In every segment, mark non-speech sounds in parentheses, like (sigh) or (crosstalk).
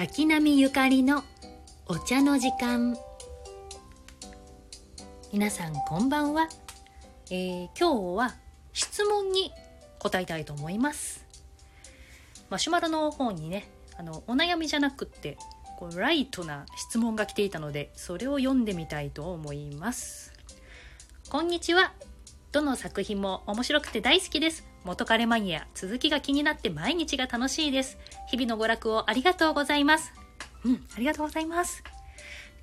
滝波ゆかりのお茶の時間。皆さんこんばんは、えー、今日は質問に答えたいと思います。マシュマロの方にねあのお悩みじゃなくってこうライトな質問が来ていたのでそれを読んでみたいと思います。こんにちは。どの作品も面白くて大好きです。元彼マニア続きが気になって毎日が楽しいです。日々の娯楽をありがとうございます。うんありがとうございます。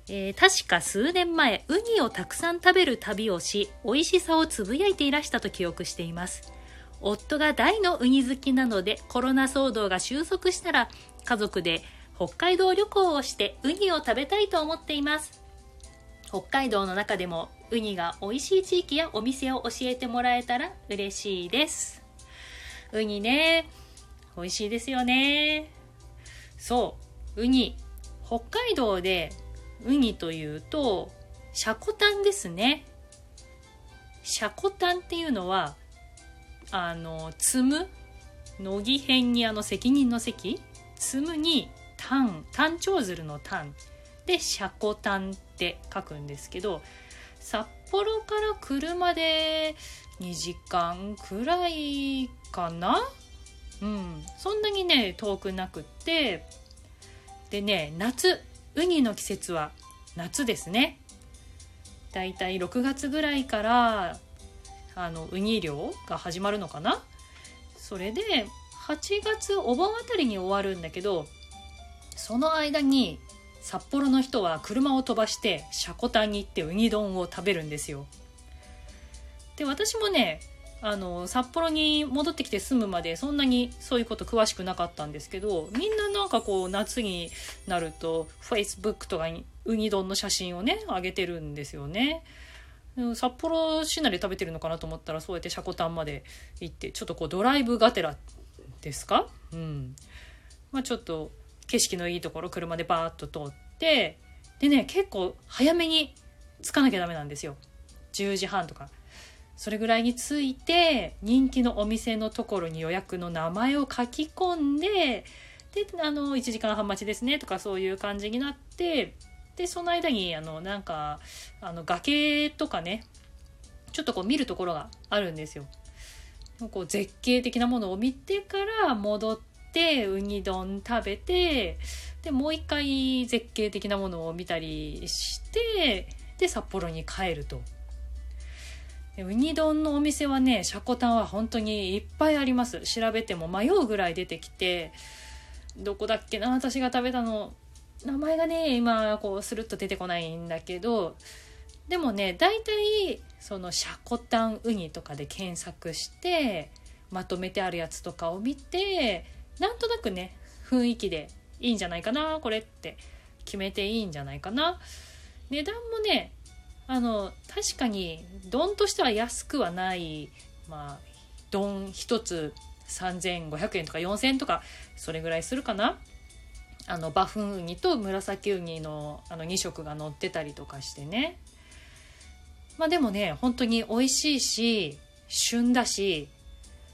えー、確か数年前ウニをたくさん食べる旅をし美味しさをつぶやいていらしたと記憶しています。夫が大のウニ好きなのでコロナ騒動が収束したら家族で北海道旅行をしてウニを食べたいと思っています。北海道の中でもウニが美味しい地域やお店を教えてもらえたら嬉しいですウニね。美味しいですよね。そう。ウニ。北海道でウニというとシャコタンですね。シャコタンっていうのはあの積む乃木編にあの責任の責？積むに単単長鶴の単でシャコタンって書くんですけど札幌から車で2時間くらいかな？うん。そんなにね遠くなくって。でね夏。ウニの季節は夏ですね。だいたい6月ぐらいからあのウニ漁が始まるのかな？それで8月お盆あたりに終わるんだけどその間に札幌の人は車を飛ばしてシャコタンに行ってウニ丼を食べるんですよ。で私もねあの札幌に戻ってきて住むまでそんなにそういうこと詳しくなかったんですけどみんななんかこう夏になると Facebook とかにウニ丼の写真をね上げてるんですよね。札幌市内で食べてるのかなと思ったらそうやってシャコタンまで行ってちょっとこうドライブがてらですか？うん。まあちょっと景色のいいところ車でバーッと通ってでね結構早めに着かなきゃダメなんですよ。10時半とか。それぐらいに着いて人気のお店のところに予約の名前を書き込んでであの1時間半待ちですねとかそういう感じになってでその間にあのなんかあの崖とかねちょっとこう見るところがあるんですよ。こう絶景的なものを見てから戻ってウニ丼食べてでもう一回絶景的なものを見たりしてで札幌に帰ると。ウニ丼のお店はねシャコタンは本当にいっぱいあります。調べても迷うぐらい出てきてどこだっけな私が食べたの。名前がね今こうスルッと出てこないんだけどでもね大体そのシャコタンウニとかで検索してまとめてあるやつとかを見てなんとなくね雰囲気でいいんじゃないかなこれって決めていいんじゃないかな。値段もねあの確かに丼としては安くはないまあ丼1つ3500円とか4000円とかそれぐらいするかな。あのバフンウニと紫ウニのあの2色が乗ってたりとかしてね。まあでもね本当に美味しいし旬だし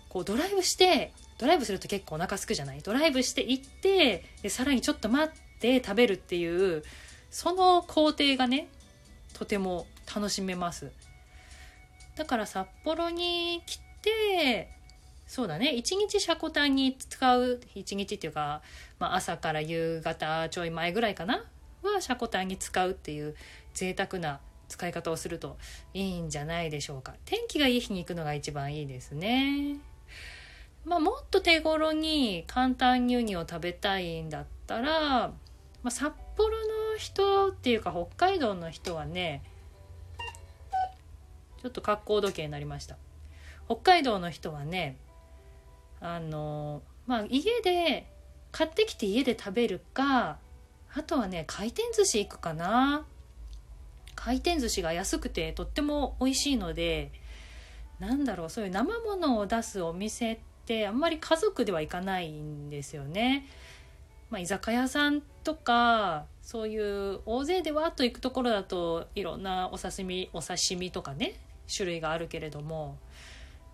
こうドライブしてドライブすると結構お腹すくじゃない？ドライブして行ってでさらにちょっと待って食べるっていうその工程がねとても楽しめます。だから札幌に来てそうだね。一日シャコタンに使う一日っていうか、まあ、朝から夕方ちょい前ぐらいかな？はシャコタンに使うっていう贅沢な使い方をするといいんじゃないでしょうか。天気がいい日に行くのが一番いいですね。まあもっと手頃に簡単にウニを食べたいんだったら、まあ、札幌の人っていうか北海道の人はねちょっと格好時計になりました北海道の人はねあのまあ家で買ってきて家で食べるかあとはね回転寿司行くかな回転寿司が安くてとっても美味しいのでなんだろうそういう生ものを出すお店ってあんまり家族では行かないんですよね。まあ、居酒屋さんとかそういう大勢でわっと行くところだといろんなお刺身お刺身とかね種類があるけれども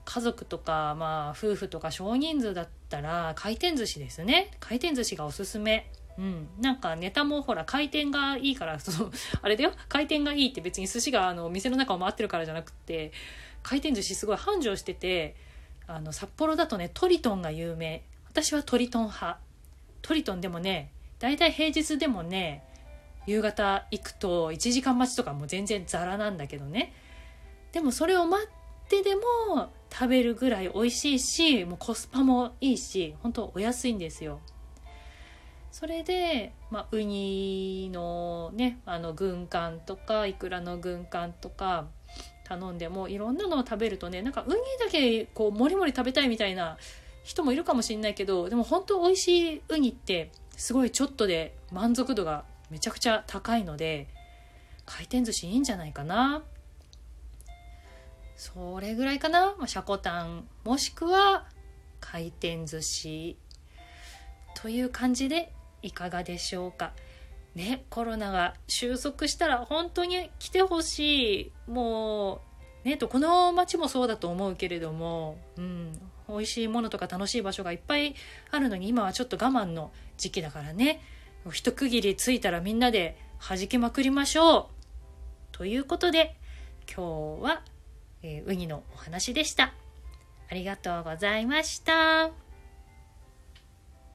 家族とか、まあ、夫婦とか少人数だったら回転寿司ですね。回転寿司がおすすめ。うん、なんかネタもほら回転がいいから (laughs) そのあれだよ。回転がいいって別に寿司があの店の中を回ってるからじゃなくて回転寿司すごい繁盛しててあの札幌だとねトリトンが有名。私はトリトン派。トリトンでもね大体平日でもね夕方行くと1時間待ちとかも全然ザラなんだけどね。でもそれを待ってでも食べるぐらい美味しいしもうコスパもいいし本当お安いんですよ。それで、まあ、ウニのねあの軍艦とかイクラの軍艦とか頼んでもいろんなのを食べるとねなんかウニだけこうもりもり食べたいみたいな人もいるかもしれないけどでも本当美味しいウニってすごいちょっとで満足度がめちゃくちゃ高いので回転寿司いいんじゃないかな。それぐらいかな、まあ、シャコタン。もしくは回転寿司。という感じでいかがでしょうか。ねコロナが収束したら本当に来てほしい。もうねとこの街もそうだと思うけれどもうん。美味しいものとか楽しい場所がいっぱいあるのに今はちょっと我慢の時期だからね。一区切りついたらみんなで弾きまくりましょう。ということで今日は、えー、ウニのお話でした。ありがとうございました。